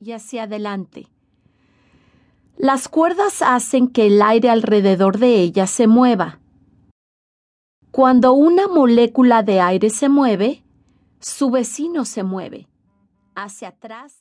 y hacia adelante. Las cuerdas hacen que el aire alrededor de ellas se mueva. Cuando una molécula de aire se mueve, su vecino se mueve hacia atrás